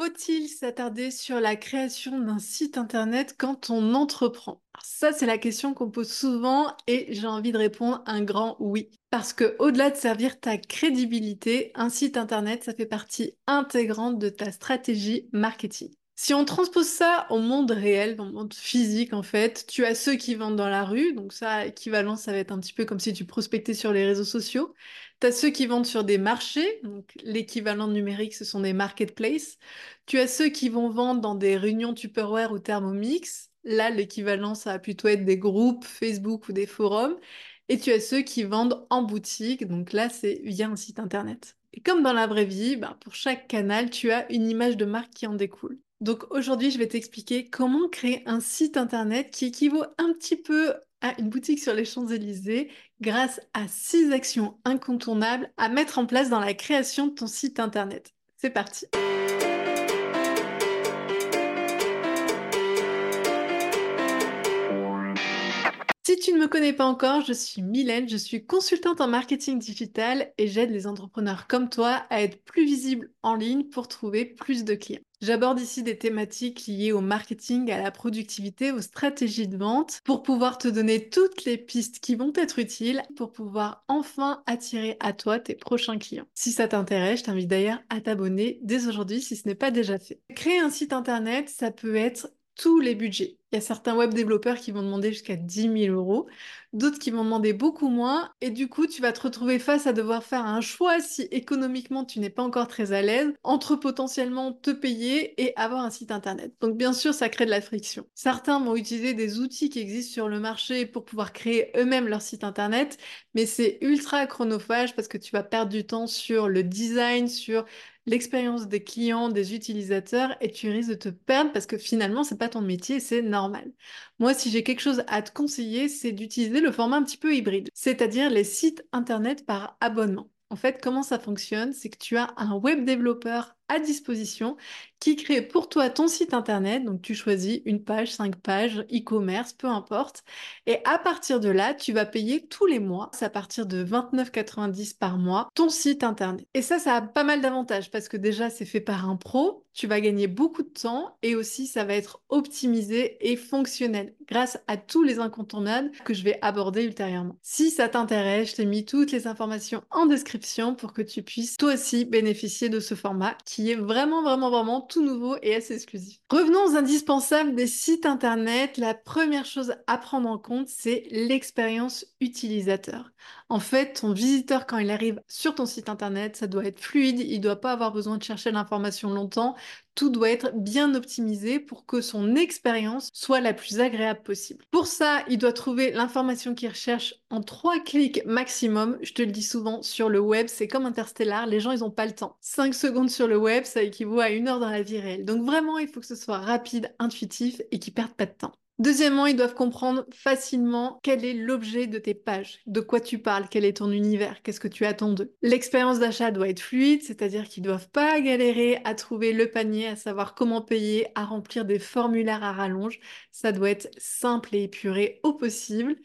Faut-il s'attarder sur la création d'un site internet quand on entreprend? Ça, c'est la question qu'on pose souvent et j'ai envie de répondre un grand oui. Parce que au-delà de servir ta crédibilité, un site internet, ça fait partie intégrante de ta stratégie marketing. Si on transpose ça au monde réel, le monde physique en fait, tu as ceux qui vendent dans la rue, donc ça, équivalent, ça va être un petit peu comme si tu prospectais sur les réseaux sociaux. Tu as ceux qui vendent sur des marchés, donc l'équivalent numérique, ce sont des marketplaces. Tu as ceux qui vont vendre dans des réunions Tupperware ou Thermomix. Là, l'équivalent, ça va plutôt être des groupes Facebook ou des forums. Et tu as ceux qui vendent en boutique, donc là, c'est via un site internet. Et comme dans la vraie vie, ben, pour chaque canal, tu as une image de marque qui en découle. Donc aujourd'hui, je vais t'expliquer comment créer un site internet qui équivaut un petit peu à une boutique sur les Champs-Élysées grâce à six actions incontournables à mettre en place dans la création de ton site internet. C'est parti Si tu ne me connais pas encore, je suis Mylène, je suis consultante en marketing digital et j'aide les entrepreneurs comme toi à être plus visibles en ligne pour trouver plus de clients. J'aborde ici des thématiques liées au marketing, à la productivité, aux stratégies de vente, pour pouvoir te donner toutes les pistes qui vont être utiles pour pouvoir enfin attirer à toi tes prochains clients. Si ça t'intéresse, je t'invite d'ailleurs à t'abonner dès aujourd'hui si ce n'est pas déjà fait. Créer un site internet, ça peut être tous les budgets. Il y a certains web développeurs qui vont demander jusqu'à 10 000 euros, d'autres qui vont demander beaucoup moins, et du coup, tu vas te retrouver face à devoir faire un choix si économiquement tu n'es pas encore très à l'aise, entre potentiellement te payer et avoir un site internet. Donc bien sûr, ça crée de la friction. Certains vont utiliser des outils qui existent sur le marché pour pouvoir créer eux-mêmes leur site internet, mais c'est ultra chronophage parce que tu vas perdre du temps sur le design, sur l'expérience des clients, des utilisateurs, et tu risques de te perdre parce que finalement, c'est pas ton métier, c'est normal. Moi, si j'ai quelque chose à te conseiller, c'est d'utiliser le format un petit peu hybride, c'est-à-dire les sites internet par abonnement. En fait, comment ça fonctionne C'est que tu as un web développeur à disposition qui crée pour toi ton site internet. Donc tu choisis une page, cinq pages, e-commerce, peu importe. Et à partir de là, tu vas payer tous les mois, c'est à partir de 29,90 par mois, ton site internet. Et ça, ça a pas mal d'avantages parce que déjà, c'est fait par un pro, tu vas gagner beaucoup de temps et aussi ça va être optimisé et fonctionnel grâce à tous les incontournables que je vais aborder ultérieurement. Si ça t'intéresse, je t'ai mis toutes les informations en description pour que tu puisses toi aussi bénéficier de ce format qui qui est vraiment, vraiment, vraiment tout nouveau et assez exclusif. Revenons aux indispensables des sites internet. La première chose à prendre en compte, c'est l'expérience utilisateur. En fait, ton visiteur, quand il arrive sur ton site internet, ça doit être fluide, il ne doit pas avoir besoin de chercher l'information longtemps. Tout doit être bien optimisé pour que son expérience soit la plus agréable possible. Pour ça, il doit trouver l'information qu'il recherche en trois clics maximum. Je te le dis souvent, sur le web, c'est comme Interstellar, les gens, ils n'ont pas le temps. 5 secondes sur le web, ça équivaut à une heure dans la vie réelle. Donc vraiment, il faut que ce soit rapide, intuitif et qu'il perde pas de temps. Deuxièmement, ils doivent comprendre facilement quel est l'objet de tes pages, de quoi tu parles, quel est ton univers, qu'est-ce que tu attends d'eux. L'expérience d'achat doit être fluide, c'est-à-dire qu'ils doivent pas galérer à trouver le panier, à savoir comment payer, à remplir des formulaires à rallonge. Ça doit être simple et épuré au possible.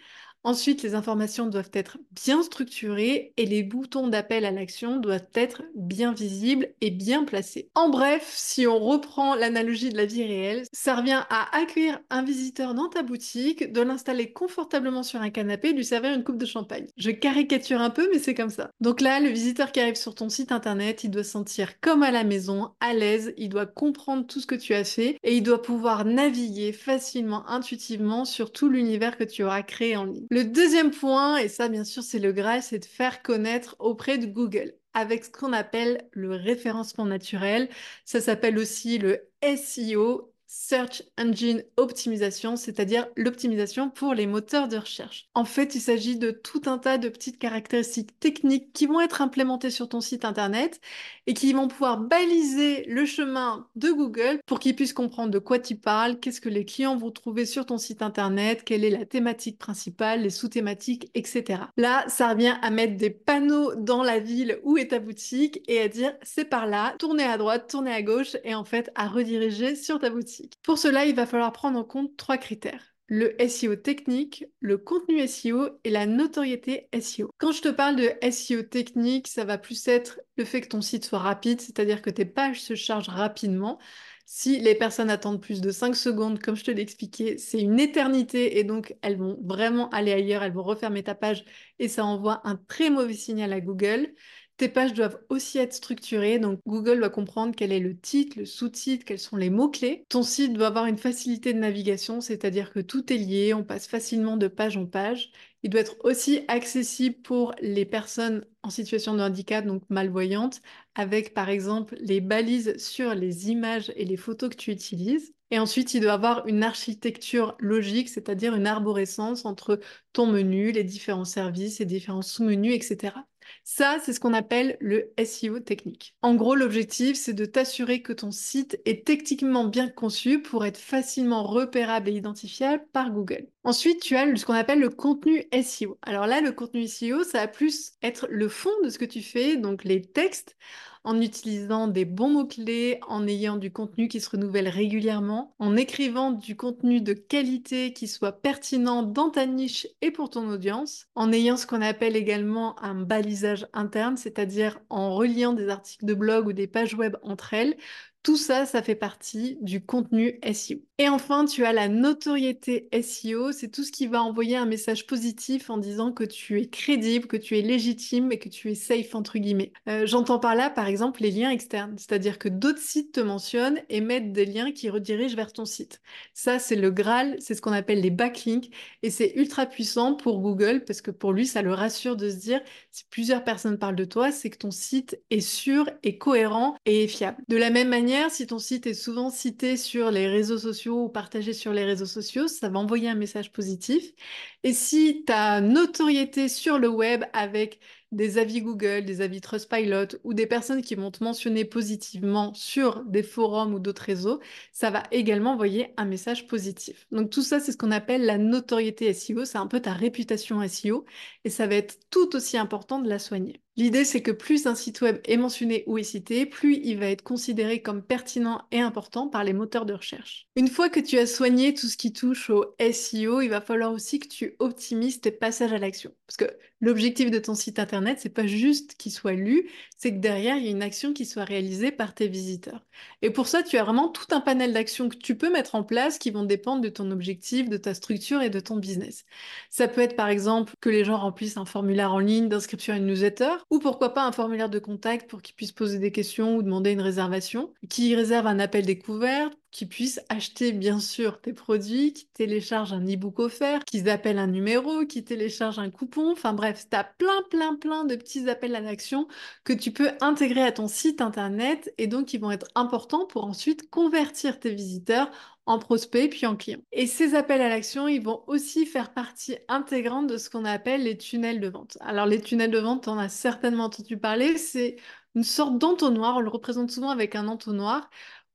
Ensuite, les informations doivent être bien structurées et les boutons d'appel à l'action doivent être bien visibles et bien placés. En bref, si on reprend l'analogie de la vie réelle, ça revient à accueillir un visiteur dans ta boutique, de l'installer confortablement sur un canapé et lui servir une coupe de champagne. Je caricature un peu, mais c'est comme ça. Donc là, le visiteur qui arrive sur ton site internet, il doit se sentir comme à la maison, à l'aise, il doit comprendre tout ce que tu as fait et il doit pouvoir naviguer facilement, intuitivement sur tout l'univers que tu auras créé en ligne. Le deuxième point, et ça bien sûr c'est le Graal, c'est de faire connaître auprès de Google avec ce qu'on appelle le référencement naturel. Ça s'appelle aussi le SEO, Search Engine Optimisation, c'est-à-dire l'optimisation pour les moteurs de recherche. En fait, il s'agit de tout un tas de petites caractéristiques techniques qui vont être implémentées sur ton site internet et qui vont pouvoir baliser le chemin de Google pour qu'ils puissent comprendre de quoi tu parles, qu'est-ce que les clients vont trouver sur ton site internet, quelle est la thématique principale, les sous-thématiques, etc. Là, ça revient à mettre des panneaux dans la ville où est ta boutique et à dire c'est par là, tournez à droite, tournez à gauche et en fait à rediriger sur ta boutique. Pour cela, il va falloir prendre en compte trois critères. le SEO technique, le contenu SEO et la notoriété SEO. Quand je te parle de SEO technique, ça va plus être le fait que ton site soit rapide, c'est-à-dire que tes pages se chargent rapidement. Si les personnes attendent plus de 5 secondes, comme je te l'ai expliqué, c'est une éternité et donc elles vont vraiment aller ailleurs, elles vont refermer ta page et ça envoie un très mauvais signal à Google. Tes pages doivent aussi être structurées, donc Google doit comprendre quel est le titre, le sous-titre, quels sont les mots-clés. Ton site doit avoir une facilité de navigation, c'est-à-dire que tout est lié, on passe facilement de page en page. Il doit être aussi accessible pour les personnes en situation de handicap, donc malvoyantes, avec par exemple les balises sur les images et les photos que tu utilises. Et ensuite, il doit avoir une architecture logique, c'est-à-dire une arborescence entre ton menu, les différents services, les différents sous-menus, etc. Ça, c'est ce qu'on appelle le SEO technique. En gros, l'objectif, c'est de t'assurer que ton site est techniquement bien conçu pour être facilement repérable et identifiable par Google. Ensuite, tu as ce qu'on appelle le contenu SEO. Alors là, le contenu SEO, ça va plus être le fond de ce que tu fais, donc les textes en utilisant des bons mots-clés, en ayant du contenu qui se renouvelle régulièrement, en écrivant du contenu de qualité qui soit pertinent dans ta niche et pour ton audience, en ayant ce qu'on appelle également un balisage interne, c'est-à-dire en reliant des articles de blog ou des pages web entre elles tout ça, ça fait partie du contenu SEO. Et enfin, tu as la notoriété SEO, c'est tout ce qui va envoyer un message positif en disant que tu es crédible, que tu es légitime et que tu es safe entre guillemets. Euh, j'entends par là, par exemple, les liens externes, c'est-à-dire que d'autres sites te mentionnent et mettent des liens qui redirigent vers ton site. Ça, c'est le Graal, c'est ce qu'on appelle les backlinks et c'est ultra puissant pour Google parce que pour lui, ça le rassure de se dire si plusieurs personnes parlent de toi, c'est que ton site est sûr et cohérent et fiable. De la même manière, si ton site est souvent cité sur les réseaux sociaux ou partagé sur les réseaux sociaux, ça va envoyer un message positif. Et si ta notoriété sur le web avec des avis Google, des avis Trustpilot ou des personnes qui vont te mentionner positivement sur des forums ou d'autres réseaux, ça va également envoyer un message positif. Donc tout ça, c'est ce qu'on appelle la notoriété SEO, c'est un peu ta réputation SEO et ça va être tout aussi important de la soigner. L'idée, c'est que plus un site web est mentionné ou est cité, plus il va être considéré comme pertinent et important par les moteurs de recherche. Une fois que tu as soigné tout ce qui touche au SEO, il va falloir aussi que tu optimises tes passages à l'action. Parce que l'objectif de ton site c'est pas juste qu'il soit lu, c'est que derrière, il y a une action qui soit réalisée par tes visiteurs. Et pour ça, tu as vraiment tout un panel d'actions que tu peux mettre en place qui vont dépendre de ton objectif, de ta structure et de ton business. Ça peut être par exemple que les gens remplissent un formulaire en ligne d'inscription à une newsletter, ou pourquoi pas un formulaire de contact pour qu'ils puissent poser des questions ou demander une réservation, qui réserve un appel découvert, qui puissent acheter bien sûr tes produits, qui téléchargent un e-book offert, qui appellent un numéro, qui téléchargent un coupon, enfin bref, tu as plein plein plein de petits appels à l'action que tu peux intégrer à ton site internet et donc qui vont être importants pour ensuite convertir tes visiteurs en prospects puis en clients. Et ces appels à l'action, ils vont aussi faire partie intégrante de ce qu'on appelle les tunnels de vente. Alors les tunnels de vente, on a certainement entendu parler, c'est une sorte d'entonnoir, on le représente souvent avec un entonnoir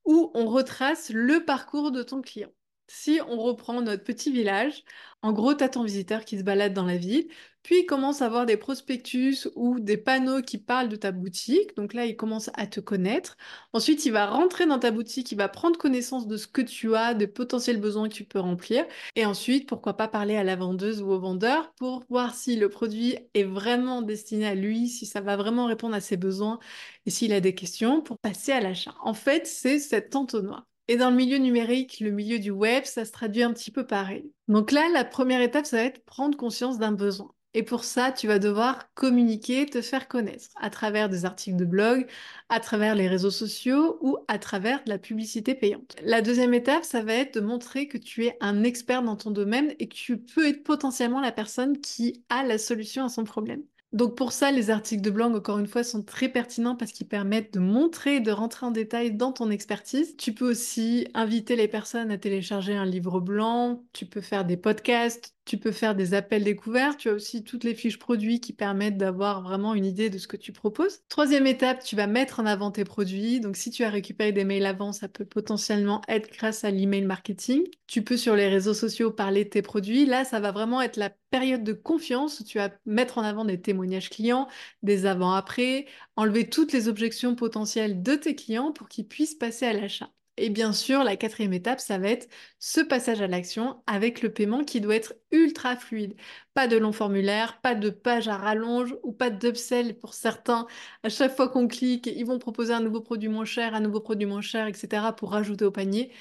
où on retrace le parcours de ton client. Si on reprend notre petit village, en gros, tu as ton visiteur qui se balade dans la ville, puis il commence à voir des prospectus ou des panneaux qui parlent de ta boutique. Donc là, il commence à te connaître. Ensuite, il va rentrer dans ta boutique, il va prendre connaissance de ce que tu as, des potentiels besoins que tu peux remplir. Et ensuite, pourquoi pas parler à la vendeuse ou au vendeur pour voir si le produit est vraiment destiné à lui, si ça va vraiment répondre à ses besoins et s'il a des questions pour passer à l'achat. En fait, c'est cet entonnoir. Et dans le milieu numérique, le milieu du web, ça se traduit un petit peu pareil. Donc là, la première étape, ça va être prendre conscience d'un besoin. Et pour ça, tu vas devoir communiquer, te faire connaître à travers des articles de blog, à travers les réseaux sociaux ou à travers de la publicité payante. La deuxième étape, ça va être de montrer que tu es un expert dans ton domaine et que tu peux être potentiellement la personne qui a la solution à son problème. Donc pour ça, les articles de blog, encore une fois, sont très pertinents parce qu'ils permettent de montrer, de rentrer en détail dans ton expertise. Tu peux aussi inviter les personnes à télécharger un livre blanc, tu peux faire des podcasts, tu peux faire des appels découverts, tu as aussi toutes les fiches produits qui permettent d'avoir vraiment une idée de ce que tu proposes. Troisième étape, tu vas mettre en avant tes produits. Donc si tu as récupéré des mails avant, ça peut potentiellement être grâce à l'email marketing. Tu peux sur les réseaux sociaux parler de tes produits. Là, ça va vraiment être la période de confiance où tu vas mettre en avant des témoignages clients, des avant-après, enlever toutes les objections potentielles de tes clients pour qu'ils puissent passer à l'achat. Et bien sûr, la quatrième étape, ça va être ce passage à l'action avec le paiement qui doit être ultra fluide. Pas de long formulaire, pas de page à rallonge ou pas d'upsell pour certains. À chaque fois qu'on clique, ils vont proposer un nouveau produit moins cher, un nouveau produit moins cher, etc. pour rajouter au panier.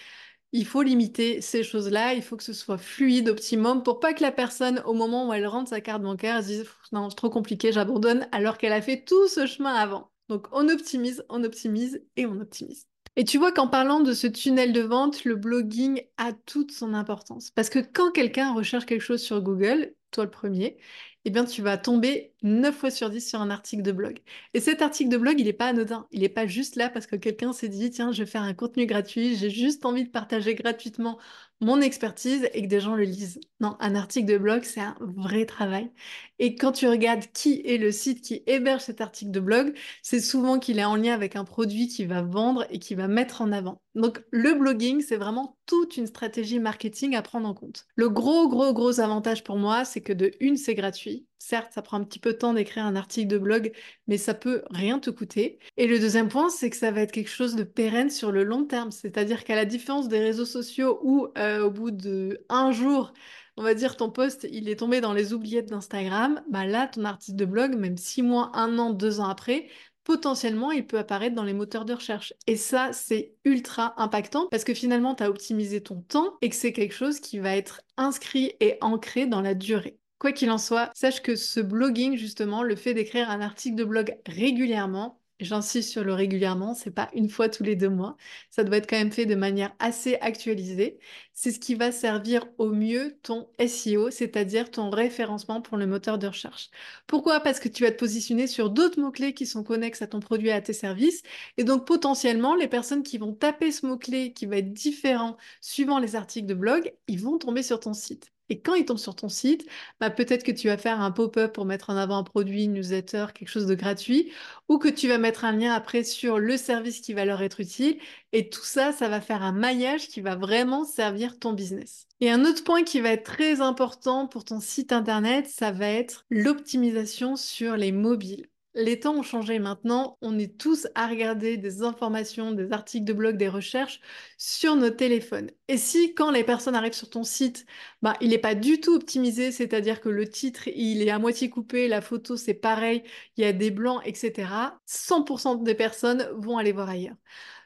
Il faut limiter ces choses-là, il faut que ce soit fluide, optimum, pour pas que la personne, au moment où elle rentre sa carte bancaire, se dise non, c'est trop compliqué, j'abandonne, alors qu'elle a fait tout ce chemin avant. Donc on optimise, on optimise et on optimise. Et tu vois qu'en parlant de ce tunnel de vente, le blogging a toute son importance. Parce que quand quelqu'un recherche quelque chose sur Google, toi le premier, eh bien, tu vas tomber 9 fois sur 10 sur un article de blog. Et cet article de blog, il n'est pas anodin. Il n'est pas juste là parce que quelqu'un s'est dit, tiens, je vais faire un contenu gratuit, j'ai juste envie de partager gratuitement mon expertise et que des gens le lisent. Non, un article de blog, c'est un vrai travail. Et quand tu regardes qui est le site qui héberge cet article de blog, c'est souvent qu'il est en lien avec un produit qui va vendre et qui va mettre en avant. Donc le blogging, c'est vraiment toute une stratégie marketing à prendre en compte. Le gros, gros, gros avantage pour moi, c'est que de une, c'est gratuit. Certes, ça prend un petit peu de temps d'écrire un article de blog, mais ça peut rien te coûter. Et le deuxième point, c'est que ça va être quelque chose de pérenne sur le long terme. C'est-à-dire qu'à la différence des réseaux sociaux où euh, au bout de un jour, on va dire ton post, il est tombé dans les oubliettes d'Instagram, bah là, ton article de blog, même six mois, un an, deux ans après, potentiellement, il peut apparaître dans les moteurs de recherche. Et ça, c'est ultra impactant parce que finalement, tu as optimisé ton temps et que c'est quelque chose qui va être inscrit et ancré dans la durée. Quoi qu'il en soit, sache que ce blogging, justement, le fait d'écrire un article de blog régulièrement, J'insiste sur le régulièrement, c'est pas une fois tous les deux mois. Ça doit être quand même fait de manière assez actualisée. C'est ce qui va servir au mieux ton SEO, c'est-à-dire ton référencement pour le moteur de recherche. Pourquoi? Parce que tu vas te positionner sur d'autres mots-clés qui sont connexes à ton produit et à tes services. Et donc potentiellement, les personnes qui vont taper ce mot-clé qui va être différent suivant les articles de blog, ils vont tomber sur ton site. Et quand ils tombent sur ton site, bah, peut-être que tu vas faire un pop-up pour mettre en avant un produit, une newsletter, quelque chose de gratuit, ou que tu vas mettre un lien après sur le service qui va leur être utile. Et tout ça, ça va faire un maillage qui va vraiment servir ton business. Et un autre point qui va être très important pour ton site internet, ça va être l'optimisation sur les mobiles. Les temps ont changé maintenant, on est tous à regarder des informations, des articles de blog, des recherches sur nos téléphones. Et si quand les personnes arrivent sur ton site, bah, il n'est pas du tout optimisé, c'est-à-dire que le titre, il est à moitié coupé, la photo, c'est pareil, il y a des blancs, etc., 100% des personnes vont aller voir ailleurs.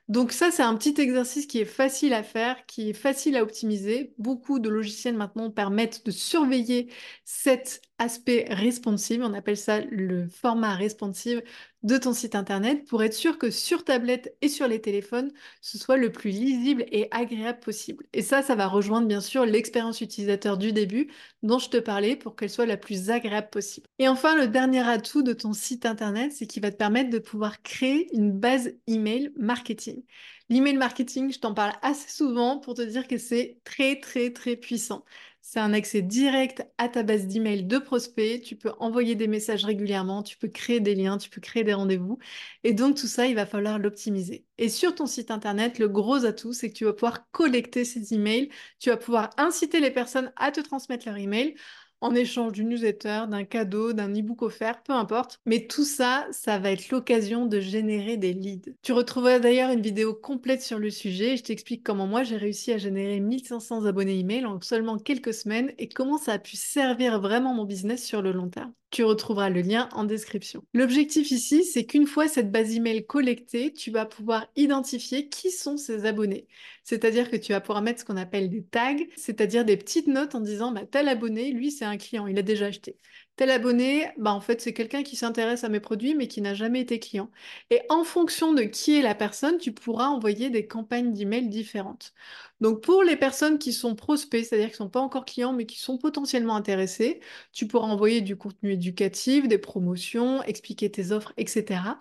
Donc ça, c'est un petit exercice qui est facile à faire, qui est facile à optimiser. Beaucoup de logiciels maintenant permettent de surveiller cet aspect responsive, on appelle ça le format responsive de ton site internet pour être sûr que sur tablette et sur les téléphones, ce soit le plus lisible et agréable possible. Et ça, ça va rejoindre bien sûr l'expérience utilisateur du début dont je te parlais pour qu'elle soit la plus agréable possible. Et enfin, le dernier atout de ton site internet, c'est qu'il va te permettre de pouvoir créer une base email marketing. L'email marketing, je t'en parle assez souvent pour te dire que c'est très très très puissant. C'est un accès direct à ta base d'email de prospects. Tu peux envoyer des messages régulièrement, tu peux créer des liens, tu peux créer des rendez-vous. Et donc tout ça, il va falloir l'optimiser. Et sur ton site internet, le gros atout, c'est que tu vas pouvoir collecter ces emails. Tu vas pouvoir inciter les personnes à te transmettre leur email en échange d'une newsletter, d'un cadeau, d'un e-book offert, peu importe. Mais tout ça, ça va être l'occasion de générer des leads. Tu retrouveras d'ailleurs une vidéo complète sur le sujet. Je t'explique comment moi j'ai réussi à générer 1500 abonnés email en seulement quelques semaines et comment ça a pu servir vraiment mon business sur le long terme. Tu retrouveras le lien en description. L'objectif ici, c'est qu'une fois cette base email collectée, tu vas pouvoir identifier qui sont ces abonnés. C'est-à-dire que tu vas pouvoir mettre ce qu'on appelle des tags, c'est-à-dire des petites notes en disant bah, tel abonné, lui, c'est un client, il a déjà acheté. Tel abonné, bah, en fait, c'est quelqu'un qui s'intéresse à mes produits mais qui n'a jamais été client. Et en fonction de qui est la personne, tu pourras envoyer des campagnes d'email différentes. Donc pour les personnes qui sont prospects, c'est-à-dire qui ne sont pas encore clients mais qui sont potentiellement intéressés, tu pourras envoyer du contenu éducatif, des promotions, expliquer tes offres, etc.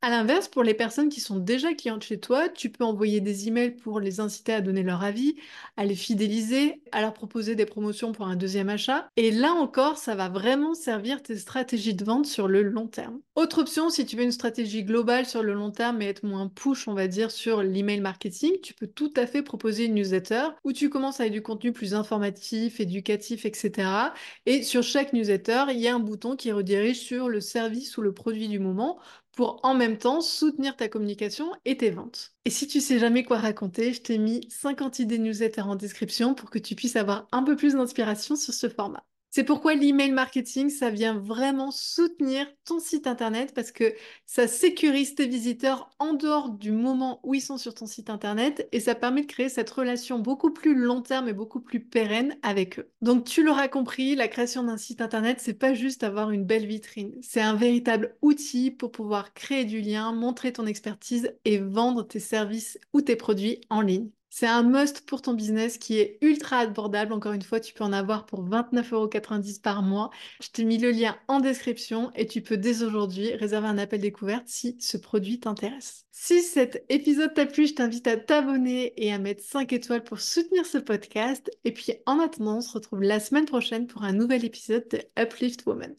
À l'inverse, pour les personnes qui sont déjà clientes chez toi, tu peux envoyer des emails pour les inciter à donner leur avis, à les fidéliser, à leur proposer des promotions pour un deuxième achat. Et là encore, ça va servir tes stratégies de vente sur le long terme? Autre option, si tu veux une stratégie globale sur le long terme et être moins push, on va dire, sur l'email marketing, tu peux tout à fait proposer une newsletter où tu commences avec du contenu plus informatif, éducatif, etc. Et sur chaque newsletter, il y a un bouton qui redirige sur le service ou le produit du moment pour en même temps soutenir ta communication et tes ventes. Et si tu sais jamais quoi raconter, je t'ai mis 50 idées newsletters en description pour que tu puisses avoir un peu plus d'inspiration sur ce format. C'est pourquoi l'email marketing, ça vient vraiment soutenir ton site internet parce que ça sécurise tes visiteurs en dehors du moment où ils sont sur ton site internet et ça permet de créer cette relation beaucoup plus long terme et beaucoup plus pérenne avec eux. Donc tu l'auras compris, la création d'un site internet, c'est pas juste avoir une belle vitrine, c'est un véritable outil pour pouvoir créer du lien, montrer ton expertise et vendre tes services ou tes produits en ligne. C'est un must pour ton business qui est ultra abordable. Encore une fois, tu peux en avoir pour 29,90€ par mois. Je t'ai mis le lien en description et tu peux dès aujourd'hui réserver un appel découverte si ce produit t'intéresse. Si cet épisode t'a plu, je t'invite à t'abonner et à mettre 5 étoiles pour soutenir ce podcast. Et puis en attendant, on se retrouve la semaine prochaine pour un nouvel épisode de Uplift Woman.